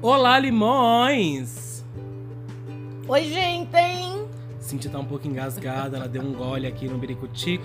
Olá, limões! Oi, gente! Cintia tá um pouco engasgada, ela deu um gole aqui no biricutico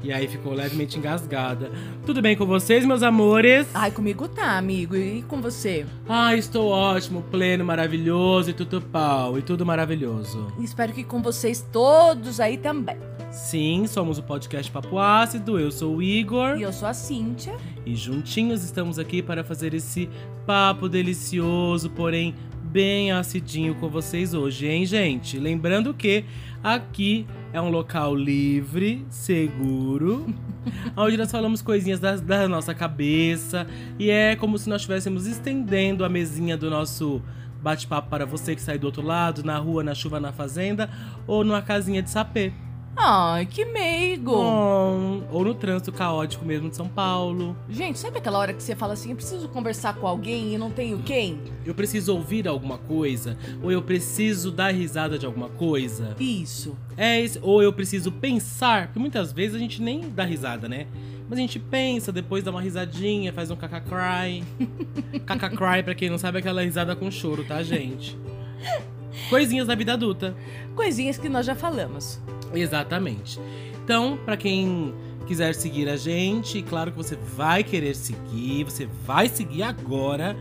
e aí ficou levemente engasgada. Tudo bem com vocês, meus amores? Ai, comigo tá, amigo. E com você? Ah, estou ótimo, pleno, maravilhoso e tudo pau, e tudo maravilhoso. Espero que com vocês todos aí também. Sim, somos o podcast Papo Ácido, eu sou o Igor. E eu sou a Cíntia. E juntinhos estamos aqui para fazer esse papo delicioso, porém bem acidinho com vocês hoje, hein, gente? Lembrando que aqui é um local livre, seguro, onde nós falamos coisinhas da, da nossa cabeça e é como se nós estivéssemos estendendo a mesinha do nosso bate-papo para você que sai do outro lado, na rua, na chuva, na fazenda ou numa casinha de sapê. Ai, que meigo! Bom, ou no trânsito caótico mesmo de São Paulo. Gente, sabe aquela hora que você fala assim, eu preciso conversar com alguém e não tenho quem? Eu preciso ouvir alguma coisa, ou eu preciso dar risada de alguma coisa. Isso. É ou eu preciso pensar, porque muitas vezes a gente nem dá risada, né? Mas a gente pensa, depois dá uma risadinha, faz um caca-cry. caca-cry, pra quem não sabe, é aquela risada com choro, tá, gente? Coisinhas da vida adulta. Coisinhas que nós já falamos. Exatamente. Então, para quem quiser seguir a gente, claro que você vai querer seguir, você vai seguir agora.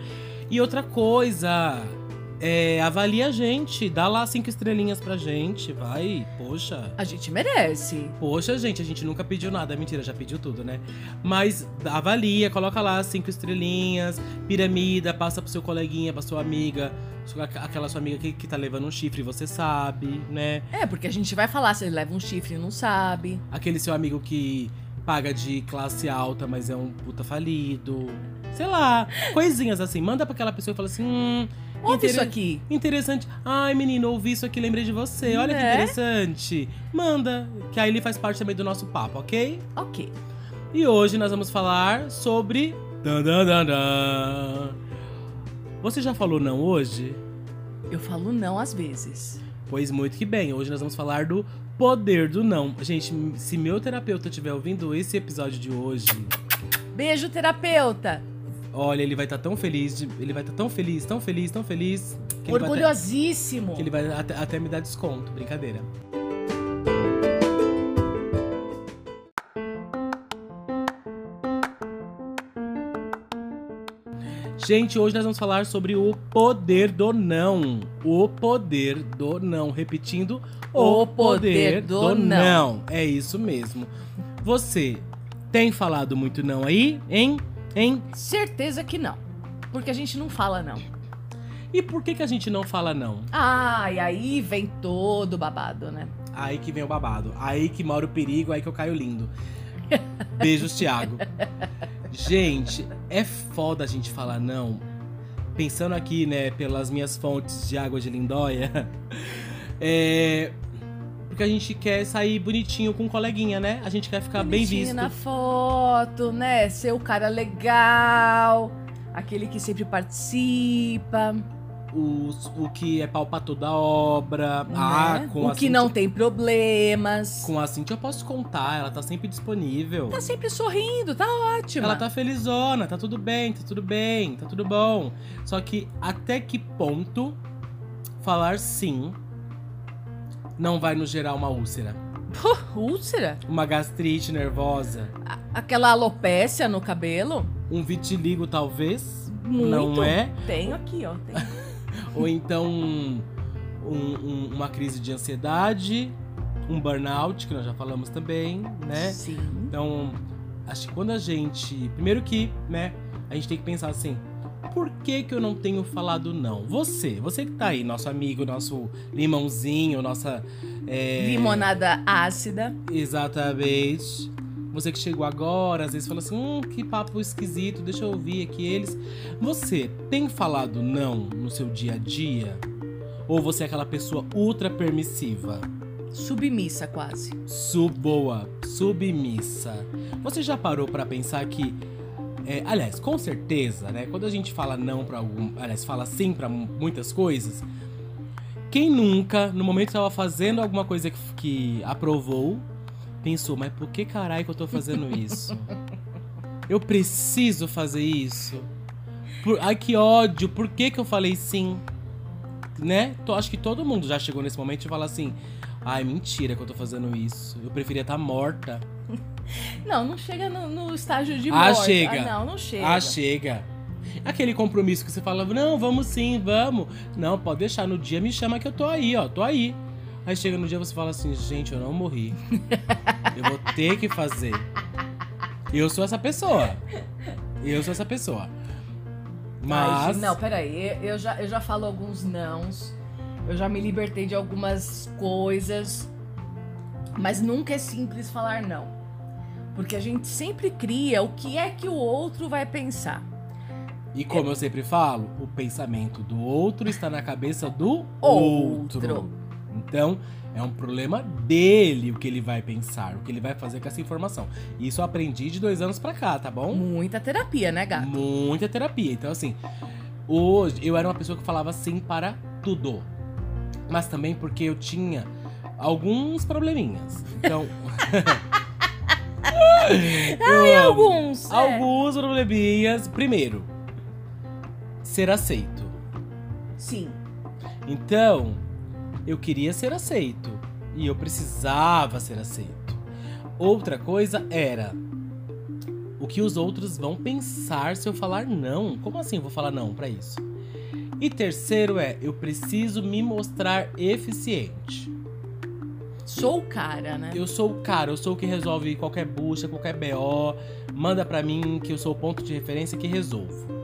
E outra coisa, é, avalie a gente, dá lá cinco estrelinhas pra gente, vai, poxa. A gente merece. Poxa, gente, a gente nunca pediu nada, mentira, já pediu tudo, né? Mas avalia, coloca lá cinco estrelinhas, piramida, passa pro seu coleguinha, pra sua amiga, aquela sua amiga que, que tá levando um chifre, você sabe, né? É, porque a gente vai falar se ele leva um chifre e não sabe. Aquele seu amigo que paga de classe alta, mas é um puta falido. Sei lá, coisinhas assim. Manda pra aquela pessoa e fala assim: hum, Ouve isso aqui. Interessante. Ai, menino, ouvi isso aqui, lembrei de você. Olha que Né? interessante. Manda, que aí ele faz parte também do nosso papo, ok? Ok. E hoje nós vamos falar sobre. Dan, dan, dan, dan. Você já falou não hoje? Eu falo não às vezes. Pois muito que bem. Hoje nós vamos falar do poder do não. Gente, se meu terapeuta estiver ouvindo esse episódio de hoje, Beijo, terapeuta. olha, ele vai estar tão feliz, de- ele vai estar tão feliz, tão feliz, tão feliz, que ele vai até- Orgulhosíssimo. que ele vai até, até me dar desconto, brincadeira. Gente, hoje nós vamos falar sobre o poder do não. O poder do não. Repetindo, O poder do não. É isso mesmo. Você tem falado muito não aí, hein? Hein? Certeza que não. Porque a gente não fala não. E por que, que a gente não fala não? Ai, aí vem todo o babado, né? Aí que vem o babado. Aí que mora o perigo, aí que eu caio lindo. Beijos, Thiago. Gente, é foda a gente falar não. Pensando aqui, né, pelas minhas fontes de água de lindóia. É. Porque a gente quer sair bonitinho com um coleguinha, né? A gente quer ficar bem Bonitinho visto. na foto, né? Ser o cara legal, aquele que sempre participa, O, o que é pau pra toda obra. Ah, né? com o que Cintia- não tem problemas. Com a Cintia eu posso contar, ela tá sempre disponível. Tá sempre sorrindo, tá ótimo. Ela tá felizona, tá tudo bem, tá tudo bem, tá tudo bom. Só que até que ponto falar sim não vai nos gerar uma úlcera? Úlcera? Uma gastrite nervosa? A- Aquela alopécia no cabelo? Um vitiligo, talvez? Muito. Não é? Tenho aqui, ó. Tenho. Ou então um- um- uma crise de ansiedade, um burnout, que nós já falamos também, né? Sim. Então, acho que quando a gente. Primeiro que, né, a gente tem que pensar assim. Por que, que eu não tenho falado não? Você, você que tá aí, nosso amigo, nosso limãozinho, nossa. é, Limonada ácida. Exatamente. Você que chegou agora, às vezes fala assim: hum, que papo esquisito, deixa eu ouvir aqui eles. Você tem falado não no seu dia a dia? Ou você é aquela pessoa ultra permissiva? Submissa quase. Suboa, submissa. Você já parou pra pensar que é, aliás, com certeza, né? Quando a gente fala não pra algum, aliás, fala sim pra mu- muitas coisas, quem nunca, no momento que tava fazendo alguma coisa que, que aprovou, pensou, mas por que caralho que eu tô fazendo isso? Eu preciso fazer isso? Por- ai, que ódio. Por que que eu falei sim? Né? Tô- acho que todo mundo já chegou nesse momento e fala assim... Ai, mentira que eu tô fazendo isso. Eu preferia estar morta. Não, não chega no, no estágio de Ah, morte. chega. Ah, não, não chega. Ah, chega. Aquele compromisso que você fala, não, vamos sim, vamos. Não, pode deixar. No dia me chama que eu tô aí, ó, tô aí. Aí chega no dia você fala assim, gente, eu não morri. eu vou ter que fazer. Eu sou essa pessoa. Eu sou essa pessoa. Ai, Mas. gente, não, peraí. Eu já, eu já falo alguns nãos. Eu já me libertei de algumas coisas. Mas nunca é simples falar não. Porque a gente sempre cria o que é que o outro vai pensar. E como eu sempre falo, o pensamento do outro está na cabeça do outro. Outro. Então, é um problema dele o que ele vai pensar, o que ele vai fazer com essa informação. Isso eu aprendi de dois anos pra cá, tá bom? Muita terapia, né, gato? Muita terapia. Então, assim, hoje eu era uma pessoa que falava sim para tudo. Mas também porque eu tinha alguns probleminhas. Então. Eu amo. Alguns. é. Alguns probleminhas. Primeiro, ser aceito. Sim. Então, eu queria ser aceito. E eu precisava ser aceito. Outra coisa era. O que os outros vão pensar se eu falar não? Como assim eu vou falar não pra isso? E terceiro é, eu preciso me mostrar eficiente. Sou o cara, né? Eu sou o cara, eu sou o que resolve qualquer bucha, qualquer BO, manda pra mim que eu sou o ponto de referência que resolvo.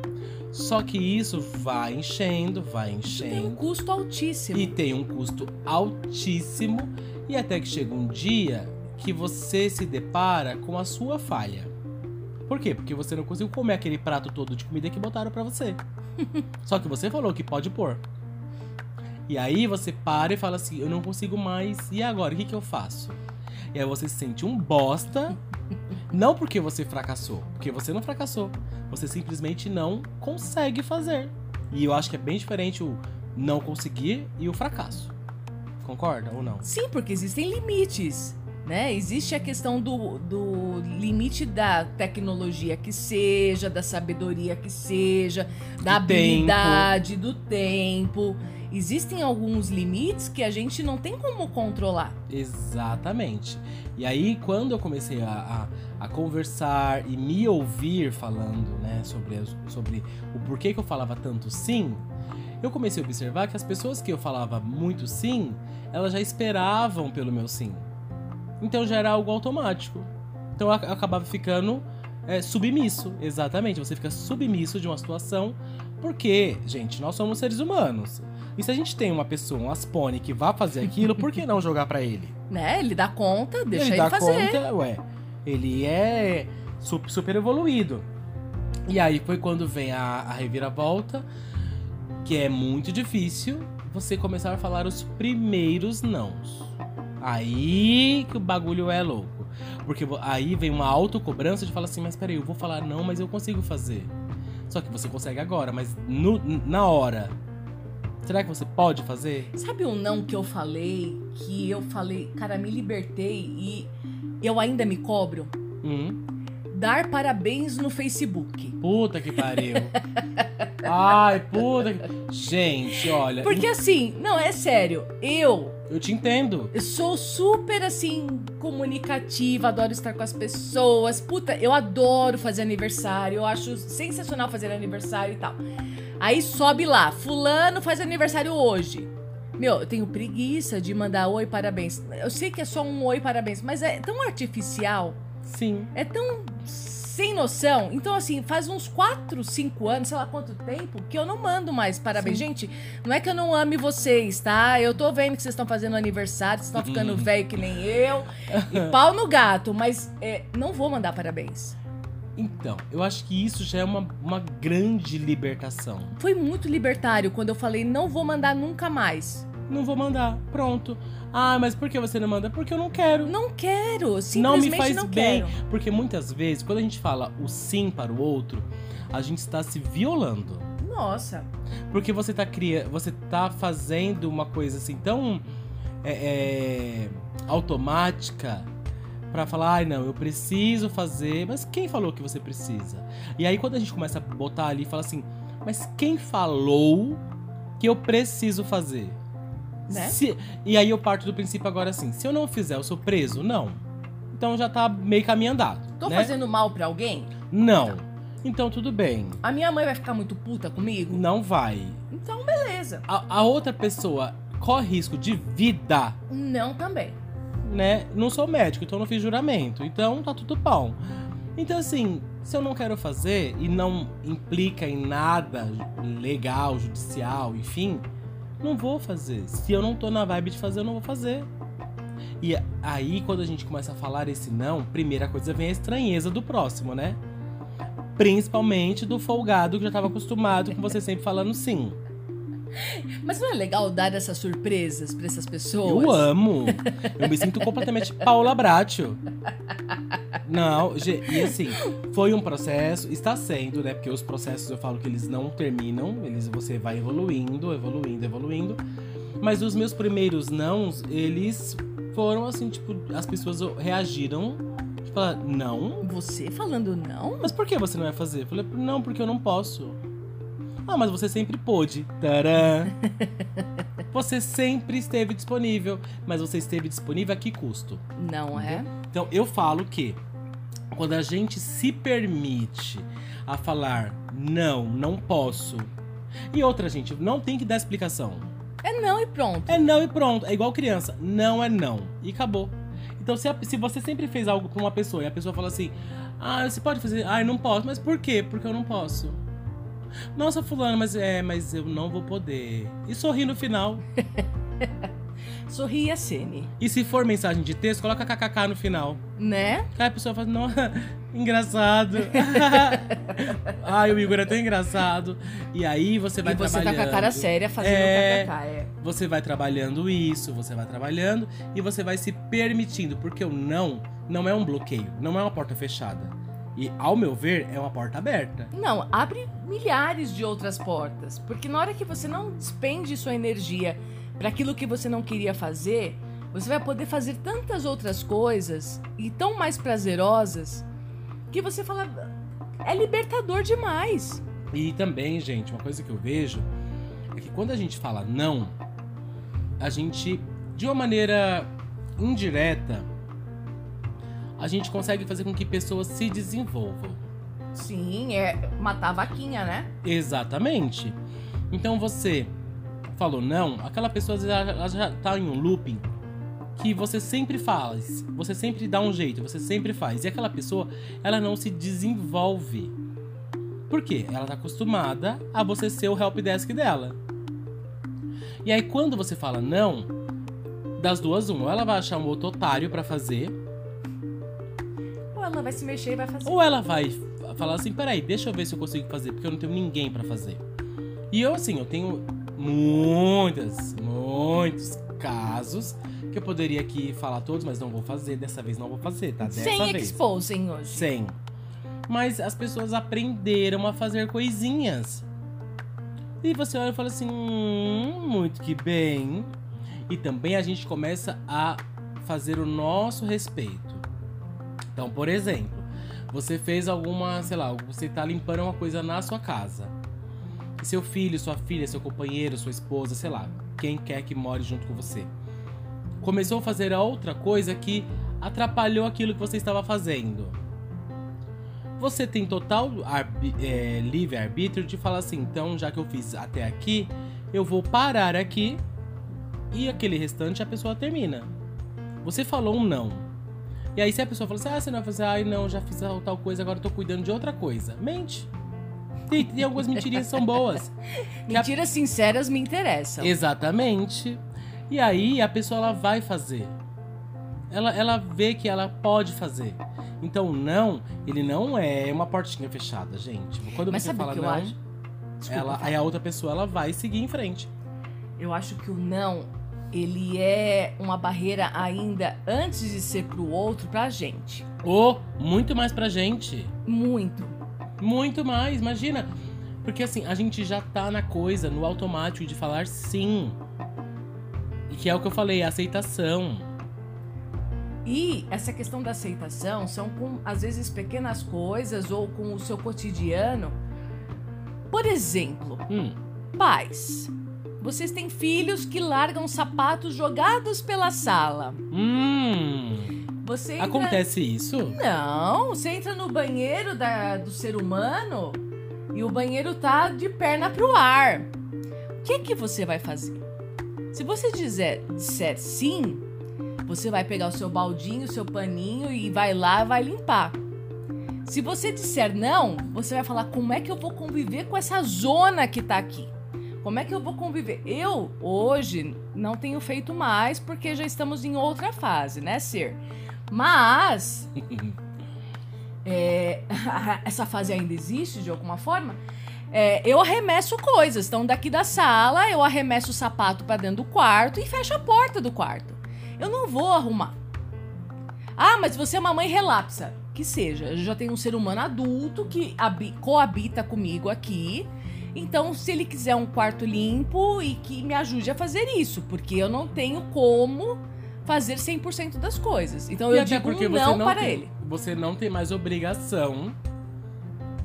Só que isso vai enchendo, vai Tem um enchendo custo altíssimo. e tem um custo altíssimo e até que chega um dia que você se depara com a sua falha. Por quê? Porque você não conseguiu comer aquele prato todo de comida que botaram pra você. Só que você falou que pode pôr. E aí você para e fala assim: eu não consigo mais, e agora? O que, que eu faço? E aí você se sente um bosta, não porque você fracassou, porque você não fracassou. Você simplesmente não consegue fazer. E eu acho que é bem diferente o não conseguir e o fracasso. Concorda ou não? Sim, porque existem limites. Né? Existe a questão do, do limite da tecnologia que seja, da sabedoria que seja, da Do tempo. habilidade, do tempo. Existem alguns limites que a gente não tem como controlar. Exatamente. E aí, quando eu comecei a, a, a conversar e me ouvir falando, né, sobre, sobre o porquê que eu falava tanto sim, eu comecei a observar que as pessoas que eu falava muito sim, elas já esperavam pelo meu sim. Então já era algo automático. Então eu acabava ficando é, submisso. Exatamente. Você fica submisso de uma situação. Porque, gente, nós somos seres humanos. E se a gente tem uma pessoa, um Aspone, que vá fazer aquilo, por que não jogar pra ele? Né? Ele dá conta, deixa ele, ele dá fazer. conta, ué. Ele é su- super evoluído. E aí foi quando vem a, a reviravolta, que é muito difícil você começar a falar os primeiros nãos. Aí que o bagulho é louco. Porque aí vem uma autocobrança de falar assim, mas peraí, eu vou falar não, mas eu consigo fazer. Só que você consegue agora, mas no- na hora. Será que você pode fazer? Sabe um não que eu falei? Que eu falei, cara, me libertei e eu ainda me cobro? Hum, Dar parabéns no Facebook. puta que pariu. Ai, puta que... Gente, olha. Porque assim, não, é sério, eu Eu te entendo. Eu sou super assim, comunicativa, adoro estar com as pessoas. Puta, eu adoro fazer aniversário, eu acho sensacional fazer aniversário e tal. Aí sobe lá, fulano faz aniversário hoje. Meu, eu tenho preguiça de mandar oi, parabéns. Eu sei que é só um oi, parabéns, mas é tão artificial, Sim. é tão sem noção. Então, assim, faz uns 4, 5 anos, sei lá quanto tempo, que eu não mando mais parabéns. Sim. Gente, não é que eu não ame vocês, tá? Eu tô vendo que vocês estão fazendo aniversário, vocês estão ficando Uhum. velho que nem eu. E pau no gato, mas é, não vou mandar parabéns. Então, eu acho que isso já é uma, uma grande libertação. Foi muito libertário quando eu falei, não vou mandar nunca mais. Não vou mandar. Pronto. Ah, mas por que você não manda? Porque eu não quero. Não quero, não simplesmente me faz não bem. quero. Porque muitas vezes, quando a gente fala o sim para o outro, a gente está se violando. Nossa, Porque você tá criando. Você tá fazendo uma coisa assim tão é, é, automática pra falar, ai não, eu preciso fazer, mas quem falou que você precisa? E aí quando a gente começa a botar ali e fala assim, Mas quem falou que eu preciso fazer? Né? Se- e aí eu parto do princípio agora assim: se eu não fizer, eu sou preso? Não. Então já tá meio caminho andado. Tô né? fazendo mal pra alguém? Não. Então tudo bem. A minha mãe vai ficar muito puta comigo? Não vai. Então, beleza. A, a outra pessoa corre risco de vida, Não também. né? Não sou médico, então não fiz juramento. Então tá tudo bom. Então, assim, se eu não quero fazer e não implica em nada legal, judicial, enfim, não vou fazer. Se eu não tô na vibe de fazer, eu não vou fazer. E aí, quando a gente começa a falar esse não, primeira coisa vem a estranheza do próximo, né? Principalmente do folgado que já tava acostumado com você sempre falando sim. Mas não é legal dar essas surpresas pra essas pessoas? Eu amo. Eu me sinto completamente Paula Bracho. Não, e assim, foi um processo, está sendo, né? Porque os processos eu falo que eles não terminam, eles você vai evoluindo, evoluindo, evoluindo. Mas os meus primeiros nãos, eles foram assim, tipo, as pessoas reagiram, tipo, falaram, não? Você falando não? Mas por que você não vai fazer? Eu falei, não, porque eu não posso. Ah, mas você sempre pôde. Tadã! Você sempre esteve disponível, mas você esteve disponível a que custo? Não é? Então eu falo que quando a gente se permite a falar não, não posso. E outra, gente, não tem que dar explicação. É não e pronto. É não e pronto. É igual criança. Não é não. E acabou. Então, se, a- se você sempre fez algo pra uma pessoa e a pessoa fala assim: Ah, você pode fazer. Ah, eu não posso. Mas por quê? Porque eu não posso. Nossa, fulano, mas é, mas eu não vou poder. E sorri no final. Sorria, Sene. E se for mensagem de texto, coloca kkk no final. Né? Aí a pessoa fala, não, engraçado. Ai, o Igor é tão engraçado. E aí você vai e você tá trabalhando. com a cara séria fazendo É. kkk, é. Você vai trabalhando isso, você vai trabalhando e você vai se permitindo, porque o não não é um bloqueio, não é uma porta fechada. E, ao meu ver, é uma porta aberta. Não, abre milhares de outras portas. Porque na hora que você não despende sua energia para aquilo que você não queria fazer, você vai poder fazer tantas outras coisas e tão mais prazerosas que você fala. É libertador demais. E também, gente, uma coisa que eu vejo é que quando a gente fala não, a gente, de uma maneira indireta, a gente consegue fazer com que pessoas se desenvolvam. Sim, é matar a vaquinha, né? Exatamente. Então você falou não, aquela pessoa ela já tá em um looping que você sempre faz, você sempre dá um jeito, você sempre faz. E aquela pessoa, ela não se desenvolve. Por quê? Ela tá acostumada a você ser o help desk dela. E aí quando você fala não, das duas uma, ou ela vai achar um outro otário pra fazer, Ou ela vai se mexer e vai fazer. ou ela vai falar assim, peraí, deixa eu ver se eu consigo fazer, porque eu não tenho ninguém pra fazer. E eu, assim, eu tenho muitas, muitos casos que eu poderia aqui falar todos, mas não vou fazer, dessa vez não vou fazer, tá? Dessa Sem vez. exposing hoje. Sem. Mas as pessoas aprenderam a fazer coisinhas. E você olha e fala assim, hum, muito que bem. E também a gente começa a fazer o nosso respeito. Então, por exemplo, você fez alguma, sei lá, você tá limpando uma coisa na sua casa. E seu filho, sua filha, seu companheiro, sua esposa, sei lá, quem quer que more junto com você. Começou a fazer outra coisa que atrapalhou aquilo que você estava fazendo. Você tem total é, livre-arbítrio de falar assim, então já que eu fiz até aqui, eu vou parar aqui e aquele restante a pessoa termina. Você falou um não. E aí se a pessoa fala assim, ah, você não vai fazer, ai não, já fiz tal- coisa, agora eu tô cuidando de outra coisa. Mente. Tem, tem algumas mentirinhas que são boas. Que a- Mentiras sinceras me interessam. Exatamente. E aí a pessoa ela vai fazer. Ela, ela vê que ela pode fazer. Então, não, ele não é uma portinha fechada, gente. Quando Mas você fala não? Desculpa, ela, aí a outra pessoa ela vai seguir em frente. Eu acho que o não, ele é uma barreira ainda antes de ser pro outro, pra gente. Ou muito mais pra gente. Muito. Muito mais, imagina. Porque assim, a gente já tá na coisa, no automático de falar sim. E que é o que eu falei, a aceitação. E essa questão da aceitação são com, às vezes, pequenas coisas ou com o seu cotidiano Por exemplo, Hum, pais. Vocês têm filhos que largam sapatos jogados pela sala. hum. Você entra... Acontece isso? Não, você entra no banheiro da- do ser humano e o banheiro tá de perna pro ar. O que que você vai fazer? Se você dizer, disser sim, você vai pegar o seu baldinho, o seu paninho e vai lá, vai limpar. Se você disser não, você vai falar como é que eu vou conviver com essa zona que tá aqui. Como é que eu vou conviver? Eu, hoje, não tenho feito mais porque já estamos em outra fase, né, Ser? Mas é, essa fase ainda existe de alguma forma. É, eu arremesso coisas. Então, daqui da sala, eu arremesso o sapato pra dentro do quarto e fecho a porta do quarto. Eu não vou arrumar. Ah, mas você é uma mãe relapsa. Que seja, eu já tenho um ser humano adulto que coabita comigo aqui. Então, se ele quiser um quarto limpo e que me ajude a fazer isso, porque eu não tenho como fazer 100% das coisas. Então, E eu digo porque um você não, não para tem- ele. Você não tem mais obrigação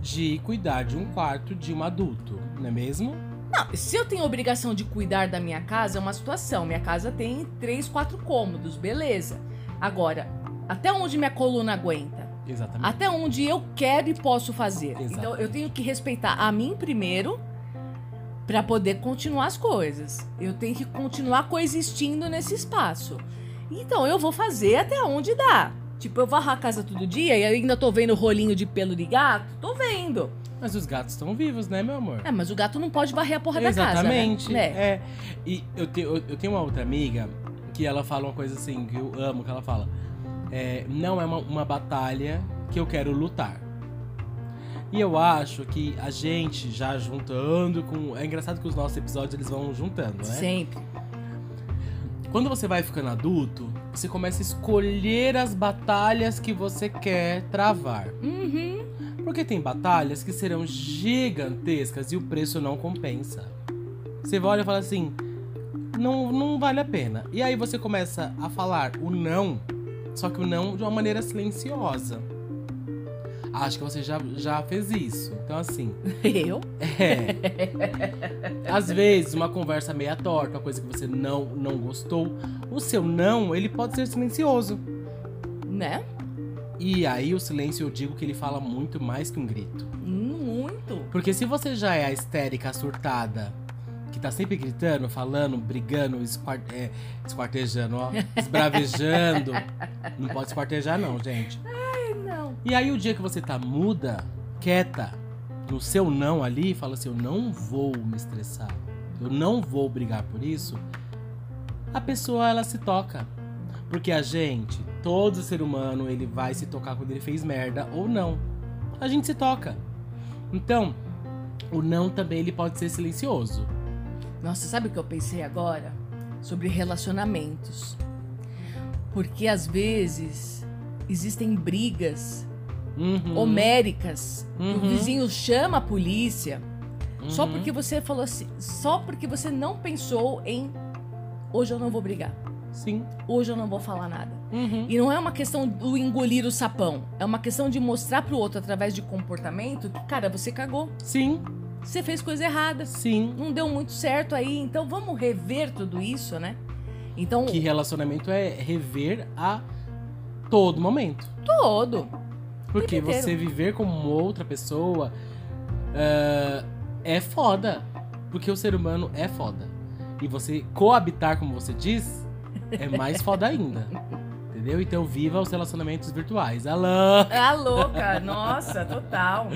de cuidar de um quarto de um adulto, não é mesmo? Não, se eu tenho obrigação de cuidar da minha casa, é uma situação. Minha casa tem três, quatro cômodos, beleza. Agora, até onde minha coluna aguenta? Exatamente. Até onde eu quero e posso fazer. Exatamente. Então, eu tenho que respeitar a mim primeiro para poder continuar as coisas. Eu tenho que continuar coexistindo nesse espaço. Então, eu vou fazer até onde dá. Tipo, eu varro a casa todo dia e ainda tô vendo rolinho de pelo de gato? Tô vendo. Mas os gatos estão vivos, né, meu amor? É, mas o gato não pode varrer a porra Exatamente. da casa, né? É. É. E eu, te- eu, eu tenho uma outra amiga que ela fala uma coisa assim, que eu amo, que ela fala. É, não é uma, uma batalha que eu quero lutar. E eu acho que a gente já juntando com. É engraçado que os nossos episódios eles vão juntando, né? Sempre. Quando você vai ficando adulto, você começa a escolher as batalhas que você quer travar. Uhum. Porque tem batalhas que serão gigantescas e o preço não compensa. Você vai olhar e fala assim: não, não vale a pena. E aí você começa a falar o não, só que o não de uma maneira silenciosa. Acho que você já, já fez isso. Então, assim, Eu? é. Às vezes, uma conversa meia torta, uma coisa que você não, não gostou. O seu não, ele pode ser silencioso. Né? E aí, o silêncio, eu digo que ele fala muito mais que um grito. Muito. Porque se você já é a histérica, a surtada, que tá sempre gritando, falando, brigando, é, esquartejando, ó, esbravejando. não pode esquartejar, não, gente. Não. E aí, o dia que você tá muda, quieta, no seu não ali, fala assim: eu não vou me estressar, eu não vou brigar por isso. A pessoa, ela se toca. Porque a gente, todo ser humano, ele vai se tocar quando ele fez merda ou não. A gente se toca. Então, o não também ele pode ser silencioso. Nossa, sabe o que eu pensei agora? Sobre relacionamentos. Porque às vezes existem brigas Uhum, homéricas. O Uhum. vizinho chama a polícia só uhum. porque você falou assim, só porque você não pensou em hoje eu não vou brigar. Sim. Hoje eu não vou falar nada. Uhum. E não é uma questão do engolir o sapão. É uma questão de mostrar pro outro através de comportamento que, cara, você cagou. Sim, Você fez coisa errada. sim. Não deu muito certo aí. Então vamos rever tudo isso, né? Então, Que relacionamento é rever a todo momento. todo. Porque você viver como outra pessoa ah, é foda. Porque o ser humano é foda. E você coabitar, como você diz, é mais foda ainda. Entendeu? Então viva os relacionamentos virtuais. Alô! Ah, louca. Nossa, total.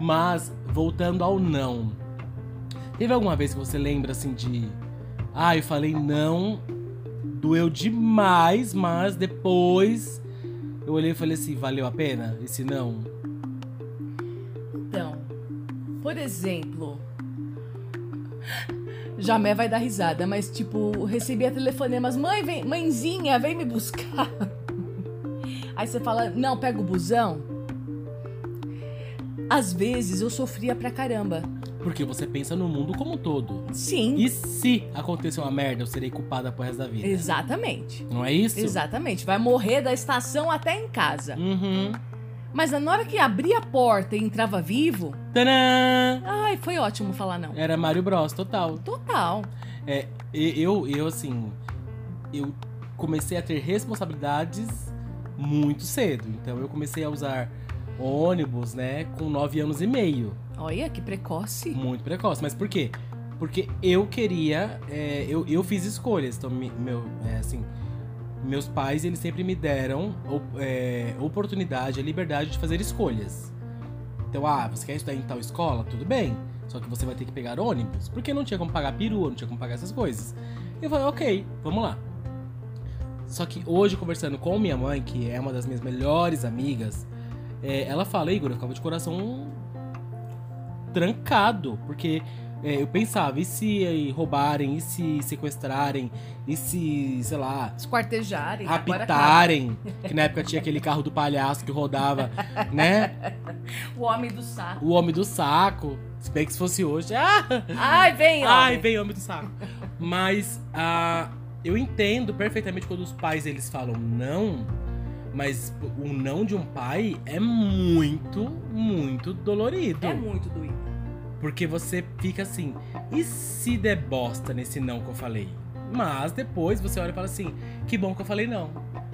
Mas, voltando ao não. Teve alguma vez que você lembra assim de. Ah, eu falei não, doeu demais, mas depois eu olhei e falei assim: valeu a pena esse não? Então, por exemplo, Jamé vai dar risada, mas tipo, recebia telefonemas, mãe, vem, mãezinha, vem me buscar. Aí você fala, não, pega o busão. Às vezes eu sofria pra caramba. Porque você pensa no mundo como um todo. Sim, E se acontecer uma merda, eu serei culpada pro resto da vida? exatamente. Não é isso? Exatamente. Vai morrer da estação até em casa. Uhum. Mas na hora que abria a porta e entrava vivo, Tadã! ai, foi ótimo falar não. Era Mario Bros, total. Total. É, eu, eu assim, eu comecei a ter responsabilidades muito cedo. Então eu comecei a usar ônibus, né, com 9 anos e meio. Olha que precoce. Muito precoce. Mas por quê? Porque eu queria, é, eu, eu fiz escolhas. Então, me- meu, é, assim, meus pais, eles sempre me deram é, oportunidade, a liberdade de fazer escolhas. Então, ah, você quer estudar em tal escola? Tudo bem. Só que você vai ter que pegar ônibus. Porque não tinha como pagar perua, não tinha como pagar essas coisas. Eu falei, ok, vamos lá. Só que hoje, conversando com minha mãe, que é uma das minhas melhores amigas, é, ela fala, Igor, eu ficava de coração trancado, porque é, eu pensava, e se roubarem, e se sequestrarem, e se, sei lá, Esquartejarem. raptarem, que na época tinha aquele carro do palhaço que rodava, né? O homem do saco. O homem do saco. Se bem que se fosse hoje. Ah! Ai, vem, homem. Ai, vem homem do saco. Mas ah, eu entendo perfeitamente quando os pais eles falam não, mas o não de um pai é muito, muito dolorido. É muito doído. Porque você fica assim, e se der bosta nesse não que eu falei? Mas depois você olha e fala assim, que bom que eu falei não.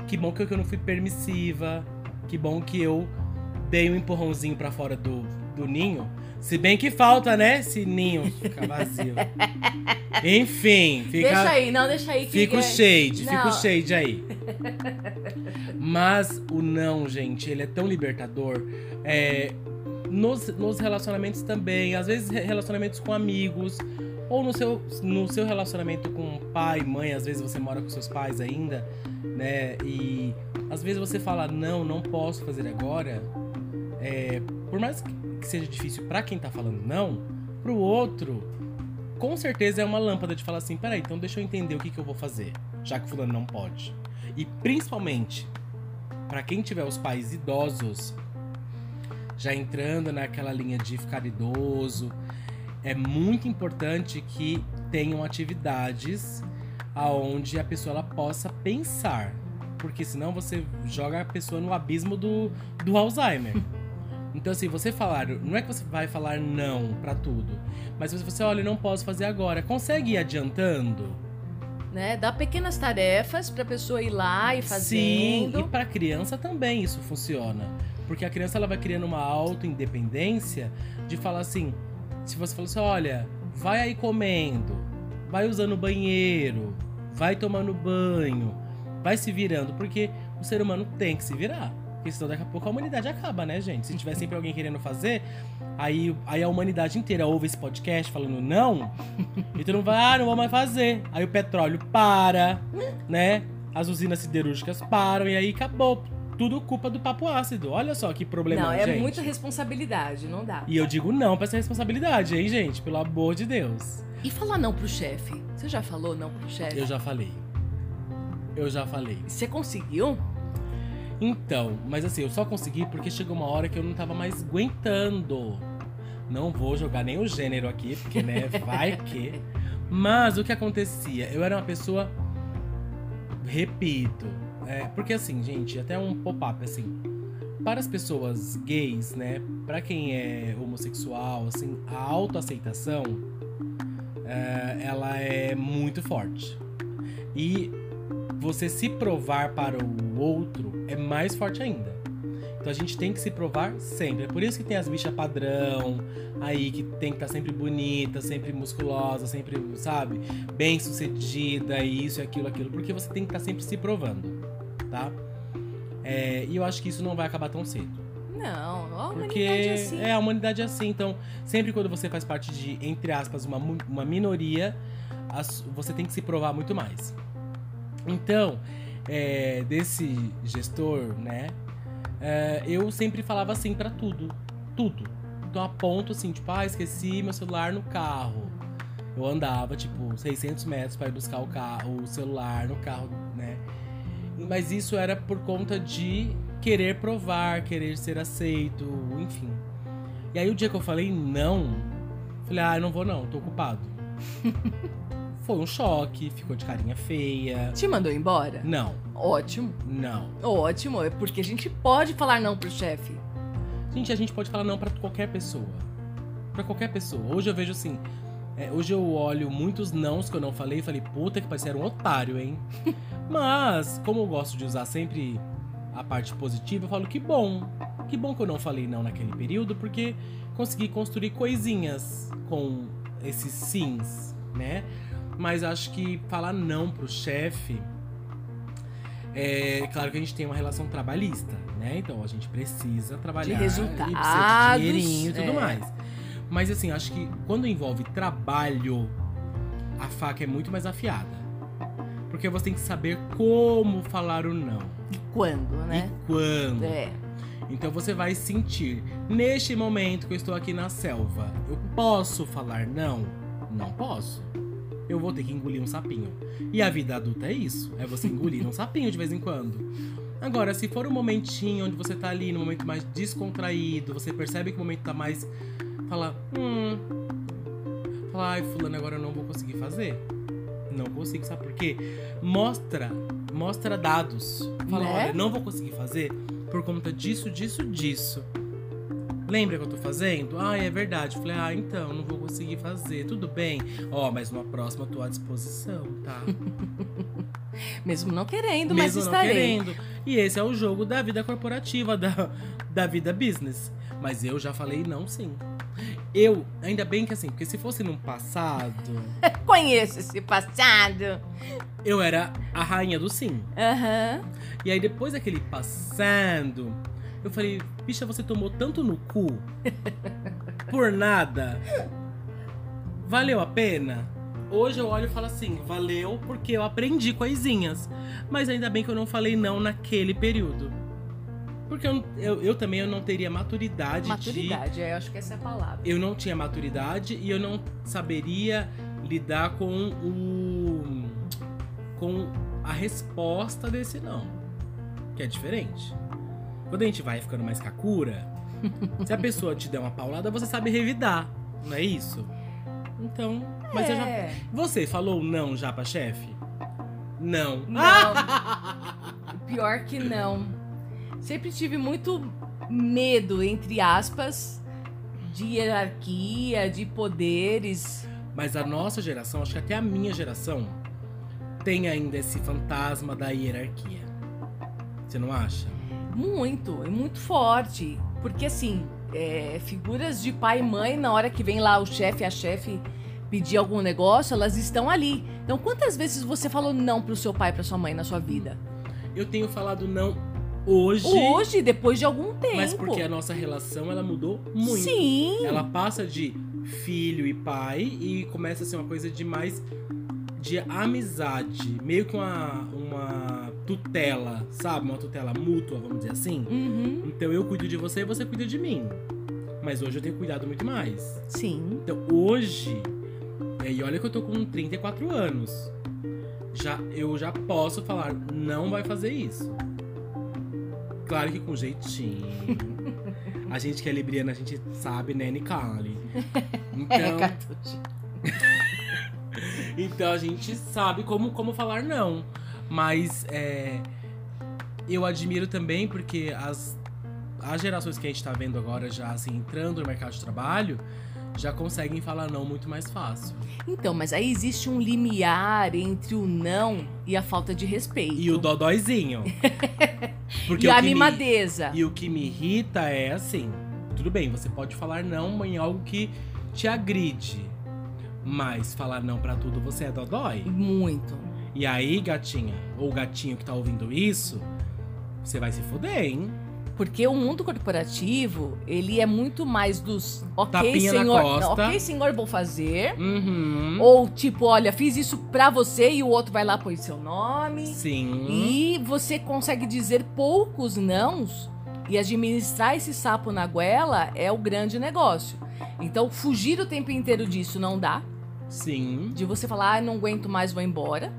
Que bom que eu, não fui permissiva. Que bom que eu dei um empurrãozinho pra fora do, do ninho. Se bem que falta, né? Esse ninho fica vazio. Enfim, fica. Deixa aí, não, deixa aí. que- Fica o shade, fica o Não. shade aí. Mas o não, gente, ele é tão libertador. É, nos, nos relacionamentos também, às vezes re- relacionamentos com amigos, ou no seu, no seu relacionamento com pai, mãe, às vezes você mora com seus pais ainda, né? E às vezes você fala, não, não posso fazer agora. É, por mais que que seja difícil pra quem tá falando não, pro outro, com certeza é uma lâmpada de falar assim, peraí, então deixa eu entender o que, que eu vou fazer, já que fulano não pode. E principalmente, pra quem tiver os pais idosos, já entrando naquela linha de ficar idoso, é muito importante que tenham atividades aonde a pessoa ela possa pensar. Porque senão você joga a pessoa no abismo do, do Alzheimer. Então, assim, você falar, não é que você vai falar não pra tudo, mas se você olha, eu não posso fazer agora, consegue ir adiantando? Né? Dá pequenas tarefas pra pessoa ir lá e Sim, fazendo. e pra criança também isso funciona. Porque a criança ela vai criando uma auto-independência de falar assim: se você fala assim, olha, vai aí comendo, vai usando o banheiro, vai tomando banho, vai se virando, porque o ser humano tem que se virar. Porque senão daqui a pouco a humanidade acaba, né, gente? Se tiver sempre alguém querendo fazer, aí, aí a humanidade inteira ouve esse podcast falando não, e tu não vai, ah, não vou mais fazer. Aí o petróleo para, né? As usinas siderúrgicas param e aí acabou. Tudo culpa do papo ácido. Olha só que problema, Não, é gente. muita responsabilidade, não dá. E eu digo não pra essa responsabilidade, hein, gente? Pelo amor de Deus. E falar não pro chefe? Você já falou não pro chefe? Eu já falei. Eu já falei. Você conseguiu? Então, mas assim, eu só consegui porque chegou uma hora que eu não tava mais aguentando. Não vou jogar nem o gênero aqui, porque, né, vai que. Mas o que acontecia? Eu era uma pessoa. Repito. É, porque assim, gente, até um pop-up assim. Para as pessoas gays, né? Pra quem é homossexual, assim, a autoaceitação é, ela é muito forte. E você se provar para o outro é mais forte ainda. Então a gente tem que se provar sempre. É por isso que tem as bichas padrão aí que tem que estar sempre bonita, sempre musculosa, sempre, sabe, bem sucedida, isso, aquilo, aquilo. Porque você tem que estar sempre se provando, tá? É, e eu acho que isso não vai acabar tão cedo. Não, a Porque é assim. é, a humanidade é assim. Então, sempre quando você faz parte de, entre aspas, uma, uma minoria, as- você tem que se provar muito mais. Então, é, desse gestor, né? é, eu sempre falava assim pra tudo. Tudo. Então, a ponto assim, tipo, ah, esqueci meu celular no carro. Eu andava, tipo, 600 metros pra ir buscar o, carro, o celular no carro, né? Mas isso era por conta de querer provar, querer ser aceito, enfim. E aí o dia que eu falei não, falei, ah, eu não vou não, tô ocupado. Foi um choque, ficou de carinha feia. Te mandou embora? Não, Ótimo, não. ótimo. É porque a gente pode falar não pro chefe. Gente, a gente pode falar não pra qualquer pessoa. Pra qualquer pessoa. Hoje eu vejo assim. é, hoje eu olho muitos nãos que eu não falei e falei, puta que parece um otário, hein? Mas, como eu gosto de usar sempre a parte positiva, eu falo que bom. Que bom que eu não falei não naquele período, porque consegui construir coisinhas com esses sims, né? Mas acho que falar não pro chefe. É claro que a gente tem uma relação trabalhista, né? Então a gente precisa trabalhar. De e precisa de resultados, dinheirinho e tudo é. mais. Mas assim, acho que quando envolve trabalho, a faca é muito mais afiada. Porque você tem que saber como falar o não. E quando, né? E quando. É. Então você vai sentir, neste momento que eu estou aqui na selva, eu posso falar não? Não posso. Eu vou ter que engolir um sapinho. E a vida adulta é isso, é você engolir um sapinho de vez em quando. Agora, se for um momentinho onde você tá ali, num momento mais descontraído, você percebe que o momento tá mais. Fala, hum. Fala, ai, fulano, agora eu não vou conseguir fazer. Não consigo, sabe por quê? Mostra, mostra dados. Fala, Né? olha, não vou conseguir fazer por conta disso, disso, disso. Lembra que eu tô fazendo? Ah, é verdade. Falei, ah, então, não vou conseguir fazer. Tudo bem. Ó, mas numa próxima tô à disposição, tá? Mesmo não querendo, mas Mesmo não estarei. querendo. E esse é o jogo da vida corporativa, da, da vida business. Mas eu já falei não, sim. Eu, ainda bem que assim, porque se fosse num passado, Conheço esse passado. eu era a rainha do sim. Aham. E aí depois daquele passando, eu falei, bicha, você tomou tanto no cu por nada. Valeu a pena? Hoje eu olho e falo assim, valeu porque eu aprendi coisinhas. Mas ainda bem que eu não falei não naquele período. Porque eu, eu, eu também eu não teria maturidade, de Maturidade, é, eu acho que essa é a palavra. eu não tinha maturidade e eu não saberia lidar com o com a resposta desse não, que é diferente. Quando a gente vai ficando mais cacura, se a pessoa te der uma paulada, você sabe revidar, não é isso? Então, mas eu já é. você falou não já pra chefe? Não. Não. Pior que não. Sempre tive muito medo, entre aspas, de hierarquia, de poderes. Mas a nossa geração, acho que até a minha geração, tem ainda esse fantasma da hierarquia. Você não acha? Muito, e muito forte. Porque assim, é, figuras de pai e mãe, na hora que vem lá o chefe, a chefe pedir algum negócio, elas estão ali. Então, quantas vezes você falou não pro seu pai, pra sua mãe na sua vida? Eu tenho falado não hoje, Hoje, depois de algum tempo. mas porque a nossa relação ela mudou muito. Sim. Ela passa de filho e pai e começa a ser uma coisa de mais de amizade, meio que uma, uma tutela, sabe? Uma tutela mútua, vamos dizer assim. Uhum. Então eu cuido de você e você cuida de mim. Mas hoje eu tenho cuidado muito mais. Sim. Então hoje, é, e olha que eu tô com 34 anos. Já, eu já posso falar, não vai fazer isso. Claro que com jeitinho. A gente que é libriana, a gente sabe, né, Nicole? Então, É. então a gente sabe como, como falar não. Mas é, eu admiro também porque as, as gerações que a gente tá vendo agora já assim, entrando no mercado de trabalho já conseguem falar não muito mais fácil. Então, mas aí existe um limiar entre o não e a falta de respeito. E o dodóizinho. Porque E a que me- mimadeza. E o que me irrita é assim: tudo bem, você pode falar não em algo que te agride. Mas falar não pra tudo você é dodói. Muito. E aí, gatinha, ou gatinho que tá ouvindo isso, você vai se fuder, hein? Porque o mundo corporativo, ele é muito mais dos ok, Tapinha senhor. Não, ok, senhor, vou fazer. Uhum. Ou tipo, olha, fiz isso pra você e o outro vai lá põe seu nome. Sim. E você consegue dizer poucos nãos e administrar esse sapo na goela é o grande negócio. Então, fugir o tempo inteiro disso não dá. Sim. De você falar, ah, não aguento mais, vou embora.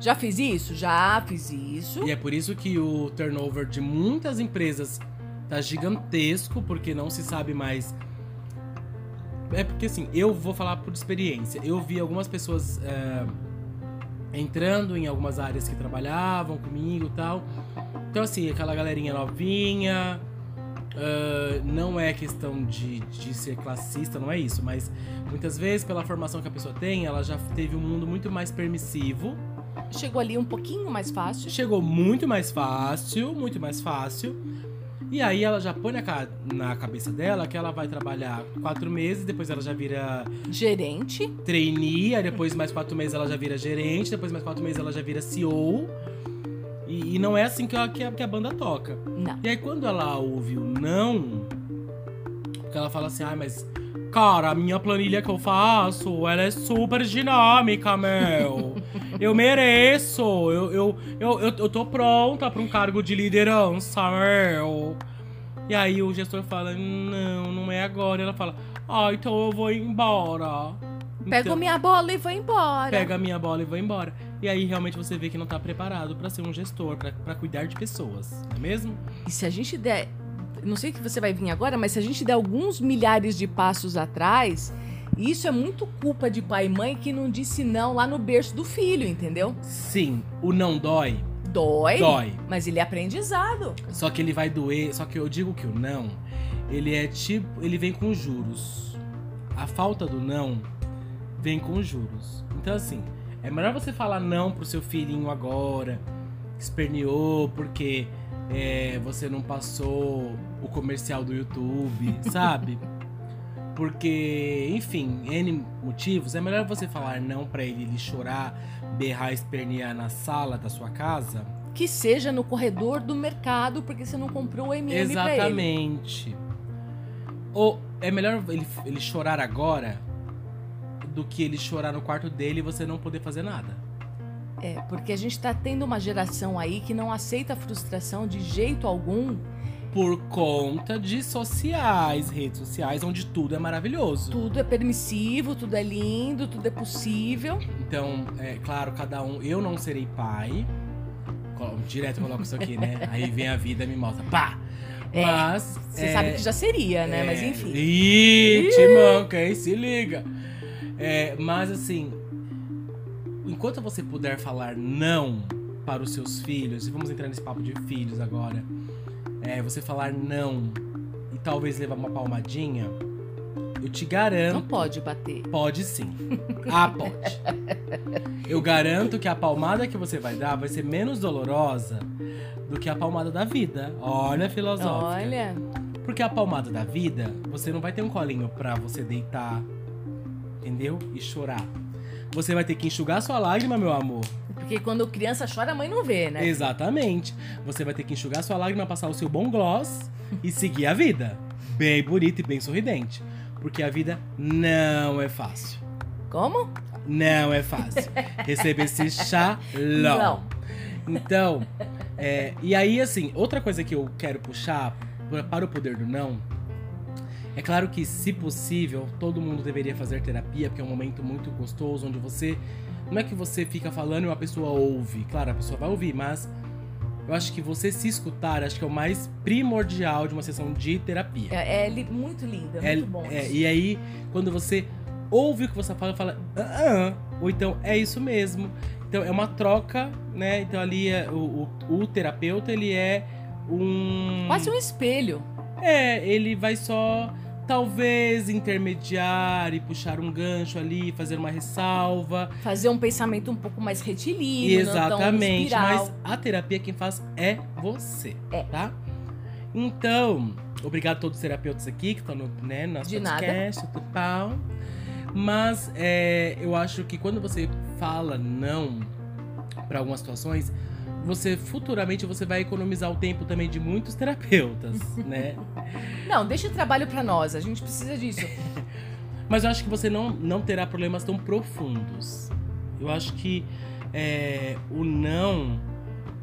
Já fiz isso? Já fiz isso. E é por isso que o turnover de muitas empresas tá gigantesco, porque não se sabe mais. É porque assim, eu vou falar por experiência. Eu vi algumas pessoas é, entrando em algumas áreas que trabalhavam comigo e tal. Então, assim, aquela galerinha novinha, ah, não é questão de, de ser classista, não é isso, mas muitas vezes, pela formação que a pessoa tem, ela já teve um mundo muito mais permissivo. Chegou ali um pouquinho mais fácil. Chegou muito mais fácil, muito mais fácil. E aí ela já põe na cabeça dela que ela vai trabalhar quatro meses, depois ela já vira Gerente. trainee, aí depois mais quatro meses ela já vira gerente, depois mais quatro meses ela já vira CEO. E, e não é assim que a, que a- que a banda toca. Não. E aí quando ela ouve o não, porque ela fala assim, ai, mas cara, a minha planilha que eu faço, ela é super dinâmica, meu. Eu mereço, eu, eu, eu, eu, eu tô pronta pra um cargo de liderança, meu. E aí o gestor fala, não, não é agora. E ela fala, ah, então eu vou embora. Pego Então- minha bola e vou embora. pega a minha bola e vou embora. E aí realmente você vê que não tá preparado pra ser um gestor, pra pra cuidar de pessoas, não é mesmo? E se a gente der. Não sei que você vai vir agora, mas se a gente der alguns milhares de passos atrás, isso é muito culpa de pai e mãe que não disse não lá no berço do filho, entendeu? Sim, o não dói, Dói, dói. mas ele é aprendizado. Só que ele vai doer, só que eu digo que o não, ele é tipo, ele vem com juros. A falta do não vem com juros. Então assim, é melhor você falar não pro seu filhinho agora, esperneou porque é, você não passou o comercial do YouTube, sabe? Porque, enfim, N motivos, é melhor você falar não pra ele, ele chorar, berrar, espernear na sala da sua casa Que seja no corredor do mercado, porque você não comprou o MM. Exatamente. Ou é melhor ele, ele chorar agora do que ele chorar no quarto dele e você não poder fazer nada. É, porque a gente tá tendo uma geração aí que não aceita a frustração de jeito algum. Por conta de sociais, redes sociais, onde tudo é maravilhoso. Tudo é permissivo, tudo é lindo, tudo é possível. Então, é claro, cada um. Eu não serei pai. Direto eu coloco isso aqui, né? Aí vem a vida e me mostra. Pá! É, Mas. Você é, sabe que já seria, né? Mas É, enfim. Ih, Timanca, hein? Se liga. É, mas assim, enquanto você puder falar não para os seus filhos, e vamos entrar nesse papo de filhos agora, é, você falar não e talvez levar uma palmadinha, eu te garanto. Não pode bater. Pode sim. Ah, pode. Eu garanto que a palmada que você vai dar vai ser menos dolorosa do que a palmada da vida. Olha filosófica. Olha, Porque a palmada da vida, você não vai ter um colinho pra você deitar, entendeu? E chorar. Você vai ter que enxugar sua lágrima, meu amor. porque quando criança chora, a mãe não vê, né? Exatamente. Você vai ter que enxugar sua lágrima, passar o seu bom gloss e seguir a vida. Bem bonita e bem sorridente. Porque a vida não é fácil. Como? Não é fácil. Receber esse xalão. Então, é, e aí, assim, outra coisa que eu quero puxar para o poder do não. É claro que, se possível, todo mundo deveria fazer terapia, porque é um momento muito gostoso, onde você. Não é que você fica falando e uma pessoa ouve. Claro, a pessoa vai ouvir, mas eu acho que você se escutar, acho que é o mais primordial de uma sessão de terapia. É, é muito lindo, é, muito bom. é, isso. e aí, quando você ouve o que você fala, fala, ah, ah, ou então é isso mesmo. Então é uma troca, né? Então ali é, o, o, o terapeuta ele é um. Quase um espelho. É, ele vai só talvez intermediar e puxar um gancho ali, fazer uma ressalva. Fazer um pensamento um pouco mais retilíneo, Exatamente. Mas a terapia quem faz é você. É. Tá? Então, obrigado a todos os terapeutas aqui que estão no né, nosso De nada. podcast, tudo pau. Mas é, eu acho que quando você fala não para algumas situações, você futuramente você vai economizar o tempo também de muitos terapeutas, né? Não, deixa o trabalho pra nós, a gente precisa disso. Mas eu acho que você não, não terá problemas tão profundos. Eu acho que é, o não,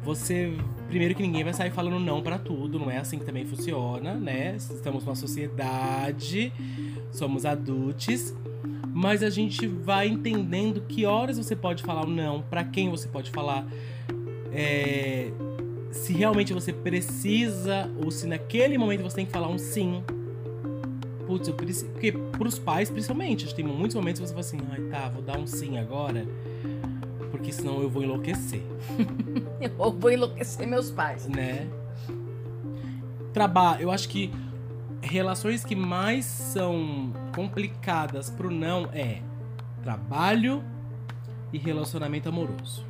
você. Primeiro que ninguém vai sair falando não pra tudo, não é assim que também funciona, né? Estamos numa sociedade, somos adultos, mas a gente vai entendendo que horas você pode falar o não, pra quem você pode falar, é, se realmente você precisa ou se naquele momento você tem que falar um sim. Putz, eu preciso. Porque pros pais, principalmente, acho que tem muitos momentos que você fala assim, ai tá, vou dar um sim agora, porque senão eu vou enlouquecer, Eu vou enlouquecer meus pais. né? Trabalho, eu acho que relações que mais são complicadas pro não é trabalho e relacionamento amoroso.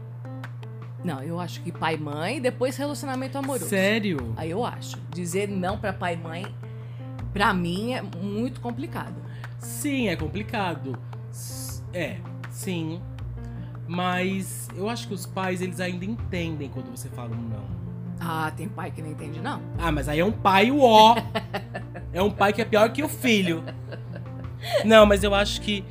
Não, eu acho que pai e mãe, depois relacionamento amoroso. Sério? Aí eu acho. Dizer não pra pai e mãe, pra mim, é muito complicado. Sim, é complicado. É, sim. Mas eu acho que os pais, eles ainda entendem quando você fala um não. Ah, tem pai que não entende, não. Ah, mas aí é um pai o ó. É um pai que é pior que o filho. Não, mas eu acho que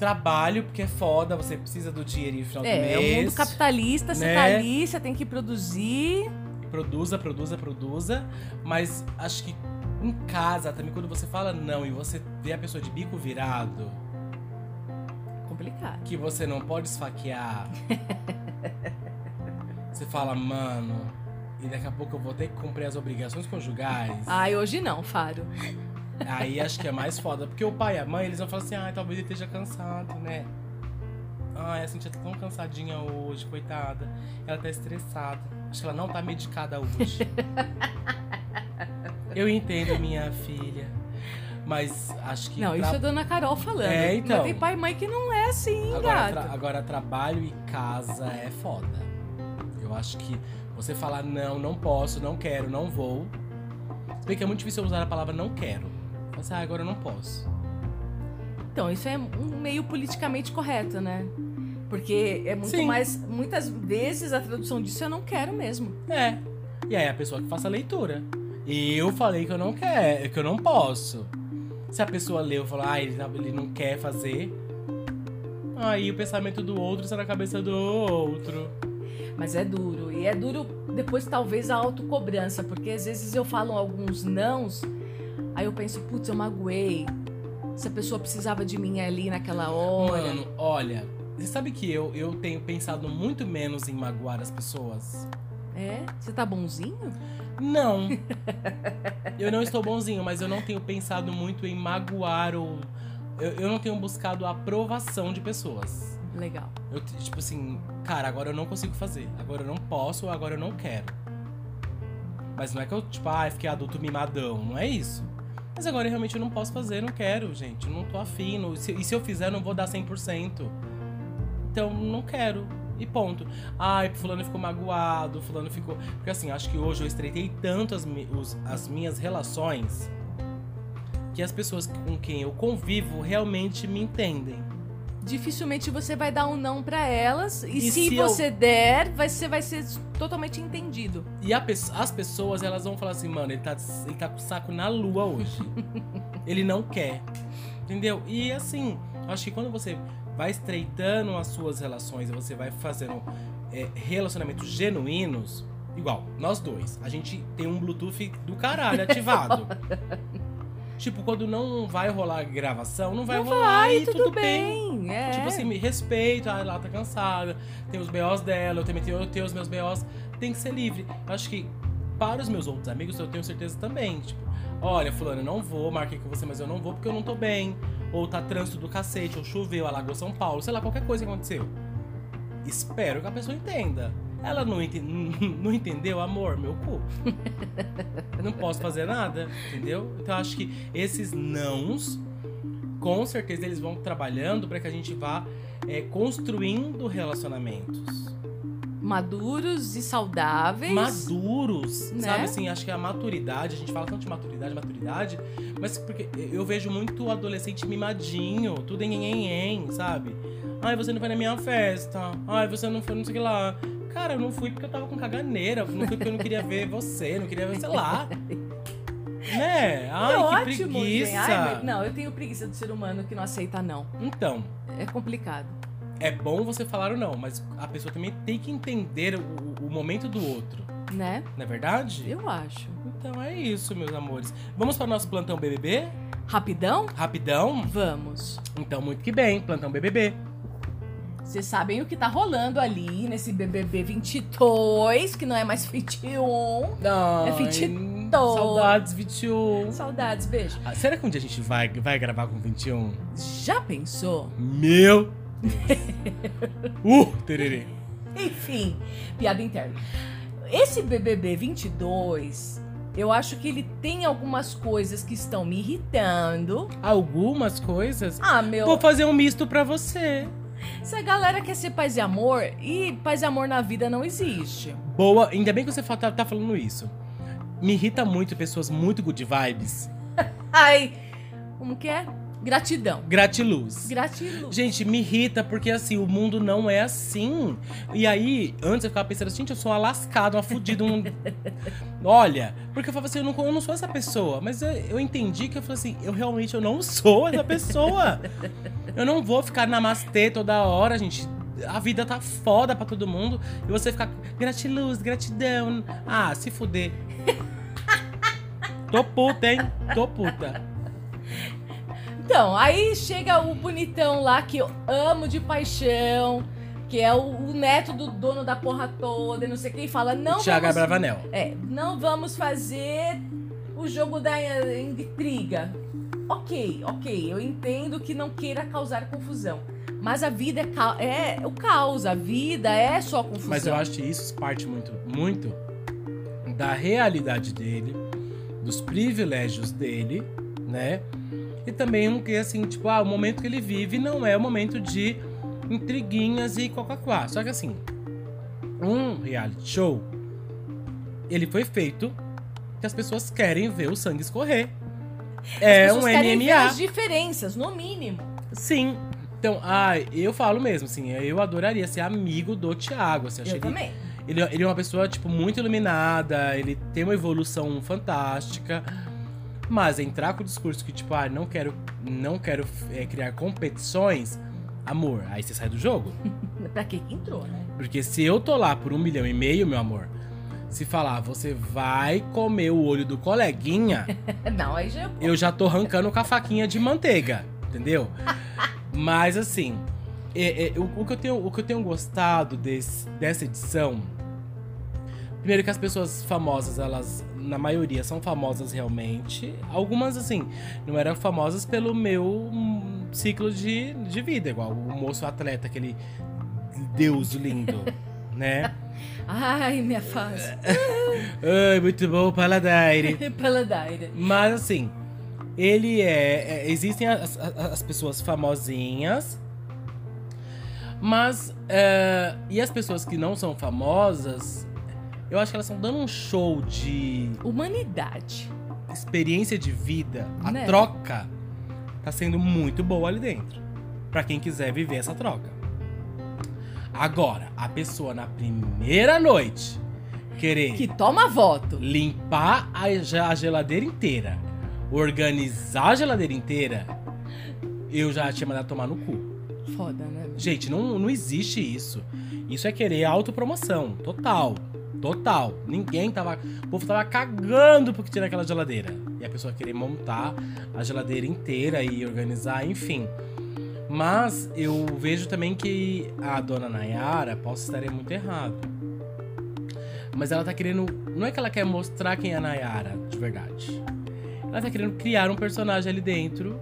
trabalho, porque é foda, você precisa do dinheiro no final do É, é mês. o mundo capitalista, você né? tá ali, você tem que produzir. Produza, produza, produza. Mas acho que em casa também, quando você fala não e você vê a pessoa de bico virado, Complicado. que você não pode esfaquear. você fala, mano, e daqui a pouco eu vou ter que cumprir as obrigações conjugais. Ai, hoje não, Faro. Aí acho que é mais foda. Porque o pai e a mãe, eles vão falar assim, ah, talvez ele esteja cansado, né? Ai, a Cintia tá tão cansadinha hoje, coitada. Ela tá estressada. Acho que ela não tá medicada hoje. Eu entendo minha filha. Mas acho que. Não, tra- isso é a dona Carol falando. É, então. Mas tem pai e mãe que não é assim, Agora, tra- agora, trabalho e casa é foda. Eu acho que você falar não, não posso, não quero, não vou. Se bem que é muito difícil eu usar a palavra não quero. Ah, agora eu não posso. Então, isso é um meio politicamente correto, né? Porque é muito Sim. mais. Muitas vezes a tradução disso eu não quero mesmo. É. E aí a pessoa que faça a leitura. Eu falei que eu não quero, que eu não posso. Se a pessoa leu e falou, ah, ele, não- ele não quer fazer. Aí o pensamento do outro está na cabeça do outro. Mas é duro. E é duro depois, talvez, a autocobrança. Porque às vezes eu falo alguns nãos, aí eu penso, putz, eu magoei. Se a pessoa precisava de mim ali naquela hora. Mano, olha, você sabe que eu, eu tenho pensado muito menos em magoar as pessoas? É? Você tá bonzinho? Não. eu não estou bonzinho, mas eu não tenho pensado muito em magoar ou. Eu, eu não tenho buscado a aprovação de pessoas. Legal. Eu, tipo assim, cara, agora eu não consigo fazer. Agora eu não posso, agora eu não quero. Mas não é que eu, tipo, ah, fiquei adulto mimadão. Não é isso. Mas agora eu realmente não posso fazer, não quero, gente. Não tô afim. e se eu fizer, não vou dar 100%. Então, não quero. E ponto. Ai, fulano ficou magoado, fulano ficou... Porque assim, acho que hoje eu estreitei tanto as, os- as minhas relações que as pessoas com quem eu convivo realmente me entendem. Dificilmente você vai dar um não pra elas. E, E se, se eu- você der, vai, você vai ser totalmente entendido. E pe- as pessoas, elas vão falar assim, mano, ele tá, ele tá com o saco na lua hoje. ele não quer. Entendeu? E assim, acho que quando você vai estreitando as suas relações e você vai fazendo é, relacionamentos genuínos, igual, nós dois, a gente tem um Bluetooth do caralho ativado. tipo, quando não vai rolar gravação, não vai Não rolar vai, e tudo, bem. É. Tipo assim, me respeito, ah, ela tá cansada, tem os BOs dela, eu também tenho, eu tenho os meus BOs, tem que ser livre. Acho que para os meus outros amigos eu tenho certeza também, tipo, olha, fulano, eu não vou, marquei com você, mas eu não vou porque eu não tô bem. Ou tá trânsito do cacete, ou choveu, alagou São Paulo, sei lá, qualquer coisa que aconteceu. Espero que a pessoa entenda. Ela não, ente- não entendeu, amor, meu cu. não posso fazer nada, entendeu? Então eu acho que esses nãos, com certeza eles vão trabalhando para que a gente vá é, construindo relacionamentos Maduros e saudáveis. maduros, Né? sabe assim? Acho que a maturidade, a gente fala tanto de maturidade, maturidade, mas porque eu vejo muito adolescente mimadinho, tudo em em, em, sabe? Ai, você não foi na minha festa. Ai, você não foi não sei o que lá. Cara, eu não fui porque eu tava com caganeira. Não fui porque eu não queria ver você, não queria ver, sei lá. Né? Ai, é que ótimo, preguiça. Ai, não, eu tenho preguiça do ser humano que não aceita não. Então, É complicado. é bom você falar ou não, mas a pessoa também tem que entender o, o momento do outro. Né? Não é verdade? Eu acho. Então é isso, meus amores. Vamos para o nosso plantão BBB? Rapidão? Rapidão? Vamos. Então, muito que bem, plantão BBB. Vocês sabem o que tá rolando ali nesse BBB 22, que não é mais 21. Ai, 22. Saudades 21. Saudades, beijo. Ah, será que um dia a gente vai, vai gravar com 21? Já pensou? Meu uh, tererê. Enfim, piada interna. Esse BBB 22 Eu acho que ele tem algumas coisas que estão me irritando. Algumas coisas. Ah, meu. Vou fazer um misto pra você. Essa galera quer ser paz e amor e paz e amor na vida não existe. Boa, ainda bem que você tá, tá falando isso. Me irrita muito pessoas muito good vibes. Ai, como que é? Gratidão. Gratiluz. Gratidão. Gente, me irrita porque assim, o mundo não é assim. E aí, antes eu ficava pensando assim, gente, eu sou uma lascada, uma fudida. Um... Olha, porque eu falava assim, eu não, eu não sou essa pessoa. Mas eu, eu entendi que eu falei assim, eu realmente eu não sou essa pessoa. eu não vou ficar namastê toda hora, gente. A vida tá foda pra todo mundo. E você ficar, gratiluz, gratidão. Ah, se fuder. Tô puta, hein? Tô puta. Então, aí chega o bonitão lá que eu amo de paixão, que é o, o neto do dono da porra toda, e não sei quem fala, não Thiago vamos, Bravanel. é, não vamos fazer o jogo da eh, intriga. Ok, ok, eu entendo que não queira causar confusão. Mas a vida é, ca- é o caos, a vida é só confusão. Mas eu acho que isso parte muito, muito da realidade dele, dos privilégios dele, né? E também um que assim, tipo, ah, o momento que ele vive não é o momento de intriguinhas e coca Só que assim, um reality show, ele foi feito que as pessoas querem ver o sangue escorrer. As É um MMA. as diferenças, no mínimo. Sim. Então, ah, eu falo mesmo, assim, eu adoraria ser amigo do Thiago. Assim, achei Eu ele também. ele, ele é uma pessoa, tipo, muito iluminada, ele tem uma evolução fantástica. Mas entrar com o discurso que, tipo, ah, não quero, não quero é, criar competições, amor, aí você sai do jogo. Pra que entrou, né? Porque se eu tô lá por um milhão e meio, meu amor, se falar, você vai comer o olho do coleguinha, Não, aí já é eu já tô arrancando com a faquinha de manteiga, entendeu? Mas assim, é- é, o, o que eu tenho, o que eu tenho gostado desse- dessa edição. Primeiro que as pessoas famosas, elas, na maioria, são famosas realmente. Algumas, assim, não eram famosas pelo meu hum, ciclo de, de vida, igual o moço atleta, aquele deus lindo, né? Ai, minha fase. Ai, muito bom, Paladaire. Paladaire. Mas assim, ele é. é- existem as, as- as pessoas famosinhas. Mas. é, e as pessoas que não são famosas, eu acho que elas estão dando um show de Humanidade. experiência de vida. A Né? troca tá sendo muito boa ali dentro. Pra quem quiser viver essa troca. Agora, a pessoa na primeira noite querer Que toma voto. limpar a geladeira inteira, organizar a geladeira inteira, eu já tinha mandado tomar no cu. Foda, né? Gente, não, não existe isso. Isso é querer autopromoção. Total. Total. Ninguém tava. O povo tava cagando porque tinha naquela geladeira. E a pessoa querer montar a geladeira inteira e organizar, enfim. Mas eu vejo também que a dona Nayara, posso estar muito errado. Mas ela tá querendo. Não é que ela quer mostrar quem é a Nayara, de verdade. Ela tá querendo criar um personagem ali dentro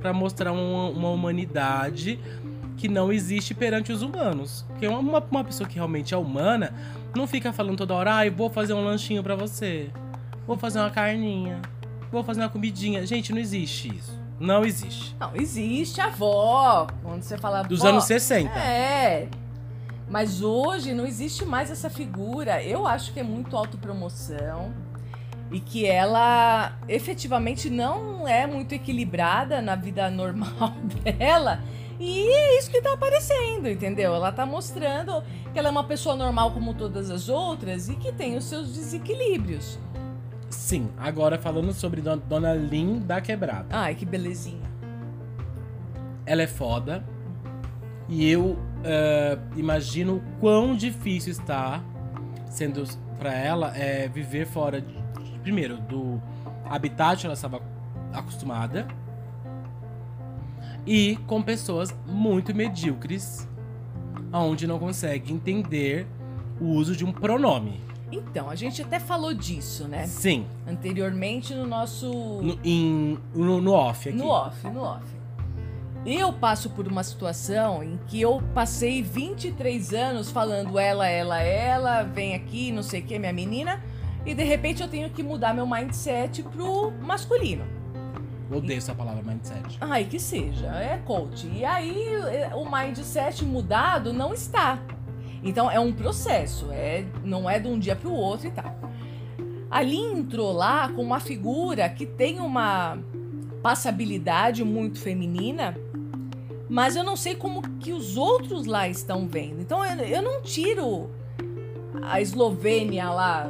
pra mostrar uma, uma humanidade que não existe perante os humanos. Porque uma, uma, pessoa que realmente é humana não fica falando toda hora, ai, vou fazer um lanchinho pra você. Vou fazer uma carninha. Vou fazer uma comidinha. Gente, não existe isso. Não existe. Não, existe a avó. Quando você fala Dos anos 60. É. Mas hoje não existe mais essa figura. Eu acho que é muito autopromoção. E que ela efetivamente não é muito equilibrada na vida normal dela. E é isso que tá aparecendo, entendeu? Ela tá mostrando que ela é uma pessoa normal como todas as outras e que tem os seus desequilíbrios. Sim, agora falando sobre Don- Dona Lin da Quebrada. Ai, que belezinha. Ela é foda. E eu eh, imagino quão difícil está sendo pra ela é, viver fora, de- primeiro, do habitat que ela estava acostumada. E com pessoas muito medíocres, onde não consegue entender o uso de um pronome. Então, a gente até falou disso, né? Sim, Anteriormente no nosso. no, em- no, no off aqui. No off, no off. Eu passo por uma situação em que eu passei 23 anos falando ela, ela, ela, vem aqui, não sei o que, minha menina. e de repente eu tenho que mudar meu mindset pro masculino. Odeio essa palavra mindset. Ai, que seja, é coach. E aí é, o mindset mudado não está. Então é um processo, é, não é de um dia para o outro e tal. Ali entrou lá com uma figura que tem uma passabilidade muito feminina, mas eu não sei como que os outros lá estão vendo. Então eu, eu não tiro a Eslovênia lá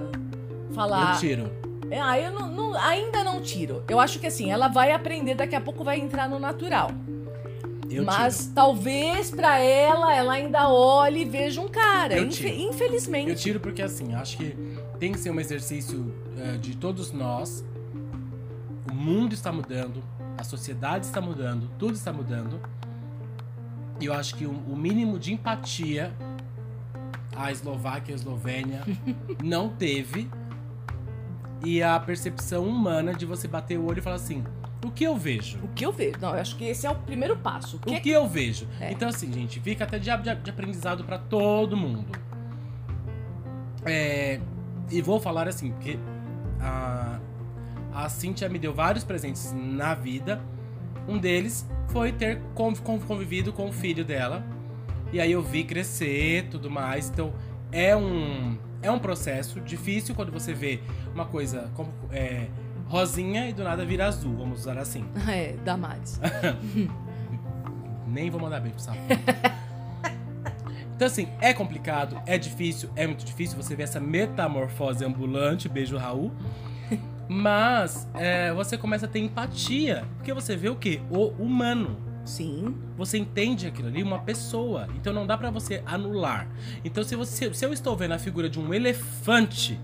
falar. Eu tiro. Ah, eu não, não- ainda não tiro. Eu acho que assim, ela vai aprender, daqui a pouco vai entrar no natural. Eu Mas tiro. talvez pra ela, ela ainda olhe e veja um cara. Infe- infelizmente. Eu tiro porque assim, acho que tem que ser um exercício eh, de todos nós. O mundo está mudando, a sociedade está mudando, tudo está mudando. E eu acho que o, o mínimo de empatia a Eslováquia e a Eslovênia não teve. E a percepção humana de você bater o olho e falar assim: o que eu vejo? O que eu vejo? Não, eu acho que esse é o primeiro passo. O que O é que eu vejo? É. Então, assim, gente, fica até de, de- aprendizado pra todo mundo. É, e vou falar assim, porque a, a Cintia me deu vários presentes na vida. Um deles foi ter conv- conv- convivido com o filho dela. E aí eu vi crescer tudo mais. Então, é um, é um processo difícil quando você vê uma coisa como, é, rosinha e do nada vira azul, vamos usar assim. É, Damares. Nem vou mandar beijo pro sapo. Então, assim, é complicado, é difícil, é muito difícil você ver essa metamorfose ambulante, beijo Raul. Mas é, você começa a ter empatia. Porque você vê o quê? O humano. Sim. Você entende aquilo ali, uma pessoa. Então não dá pra você anular. Então, se, você, se eu estou vendo a figura de um elefante,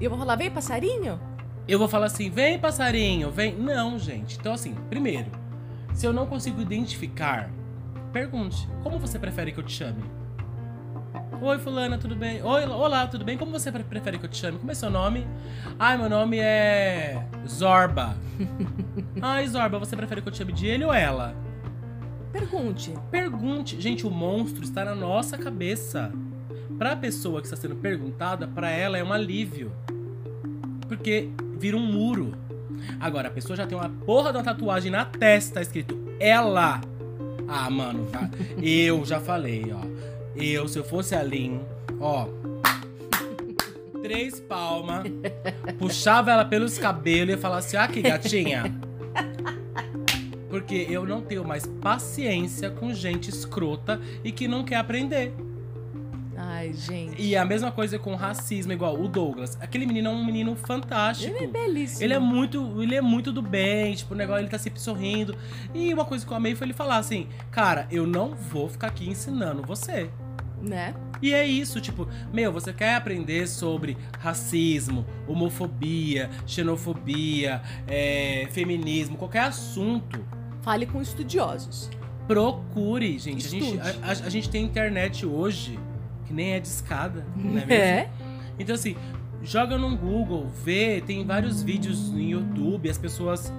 eu vou falar, vem passarinho? eu vou falar assim: vem passarinho, vem. Não, gente. Então, assim, primeiro, se eu não consigo identificar, pergunte: como você prefere que eu te chame? Oi, Fulana, tudo bem? Oi, olá, tudo bem? Como você pre- prefere que eu te chame? Como é seu nome? Ai, meu nome é Zorba. Ai, Zorba, você prefere que eu te chame de ele ou ela? Pergunte. Pergunte. Gente, o monstro está na nossa cabeça. Pra pessoa que está sendo perguntada, pra ela é um alívio. Porque vira um muro. Agora, a pessoa já tem uma porra de uma tatuagem na testa escrito ela. Ah, mano, eu já falei, ó. Eu, se eu fosse a Lin, ó. Três palmas, puxava ela pelos cabelos e ia falar assim: ah, que gatinha. Porque eu não tenho mais paciência com gente escrota e que não quer aprender. Ai, gente. E a mesma coisa com racismo, igual o Douglas. Aquele menino é um menino fantástico. Ele é belíssimo. Ele é muito, ele é muito do bem, tipo, o negócio, ele tá sempre sorrindo. E uma coisa que eu amei foi ele falar assim: "Cara, eu não vou ficar aqui ensinando você". Né? E é isso, tipo, meu, você quer aprender sobre racismo, homofobia, xenofobia, é, feminismo, qualquer assunto, Fale com estudiosos. procure, gente. A gente, a, a- a gente tem internet hoje que nem é de escada, não é mesmo? É. Então, assim, joga no Google, vê, tem vários vídeos no YouTube, as pessoas.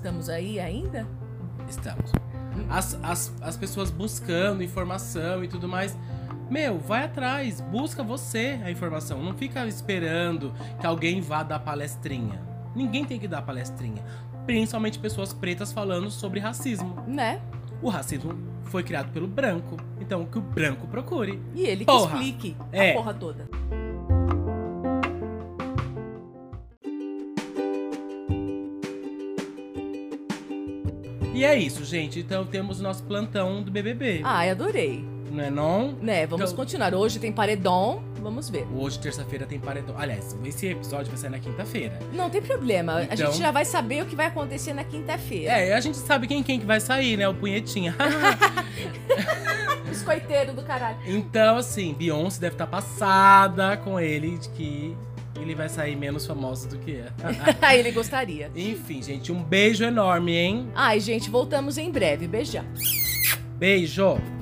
Estamos aí ainda? Estamos. As, as, as pessoas buscando informação e tudo mais. Meu, vai atrás, busca você a informação. Não fica esperando que alguém vá dar palestrinha. Ninguém tem que dar palestrinha. Principalmente pessoas pretas falando sobre racismo. Né? O racismo foi criado pelo branco. Então, que o branco procure. E ele Porra. que explique É. a porra toda. E é isso, gente. Então temos o nosso plantão do BBB. Ai, adorei. Não é não? Né, vamos Então- continuar. Hoje tem paredão, vamos ver. Hoje, terça-feira, tem paredão. Aliás, esse episódio vai sair na quinta-feira. Não tem problema. A Então- gente já vai saber o que vai acontecer na quinta-feira. É, a gente sabe quem, quem que vai sair, né? O Punhetinha. Biscoiteiro do caralho. então, assim, Beyoncé deve estar passada com ele de que ele vai sair menos famoso do que é. Aí ele gostaria. Enfim, gente, um beijo enorme, hein? Ai, gente, voltamos em breve. Beijão. Beijo!